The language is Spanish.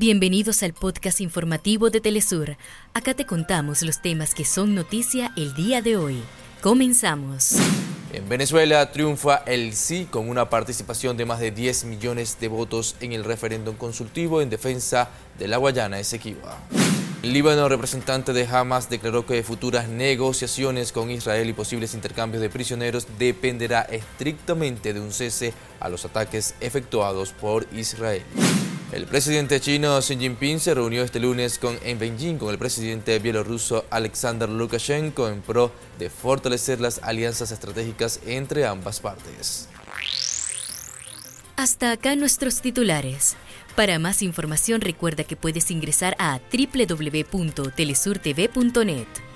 Bienvenidos al podcast informativo de Telesur. Acá te contamos los temas que son noticia el día de hoy. Comenzamos. En Venezuela triunfa el sí con una participación de más de 10 millones de votos en el referéndum consultivo en defensa de la Guayana Esequiba. El Líbano, representante de Hamas, declaró que futuras negociaciones con Israel y posibles intercambios de prisioneros dependerá estrictamente de un cese a los ataques efectuados por Israel. El presidente chino Xi Jinping se reunió este lunes con, en Beijing con el presidente bielorruso Alexander Lukashenko en pro de fortalecer las alianzas estratégicas entre ambas partes. Hasta acá nuestros titulares. Para más información recuerda que puedes ingresar a www.telesurtv.net.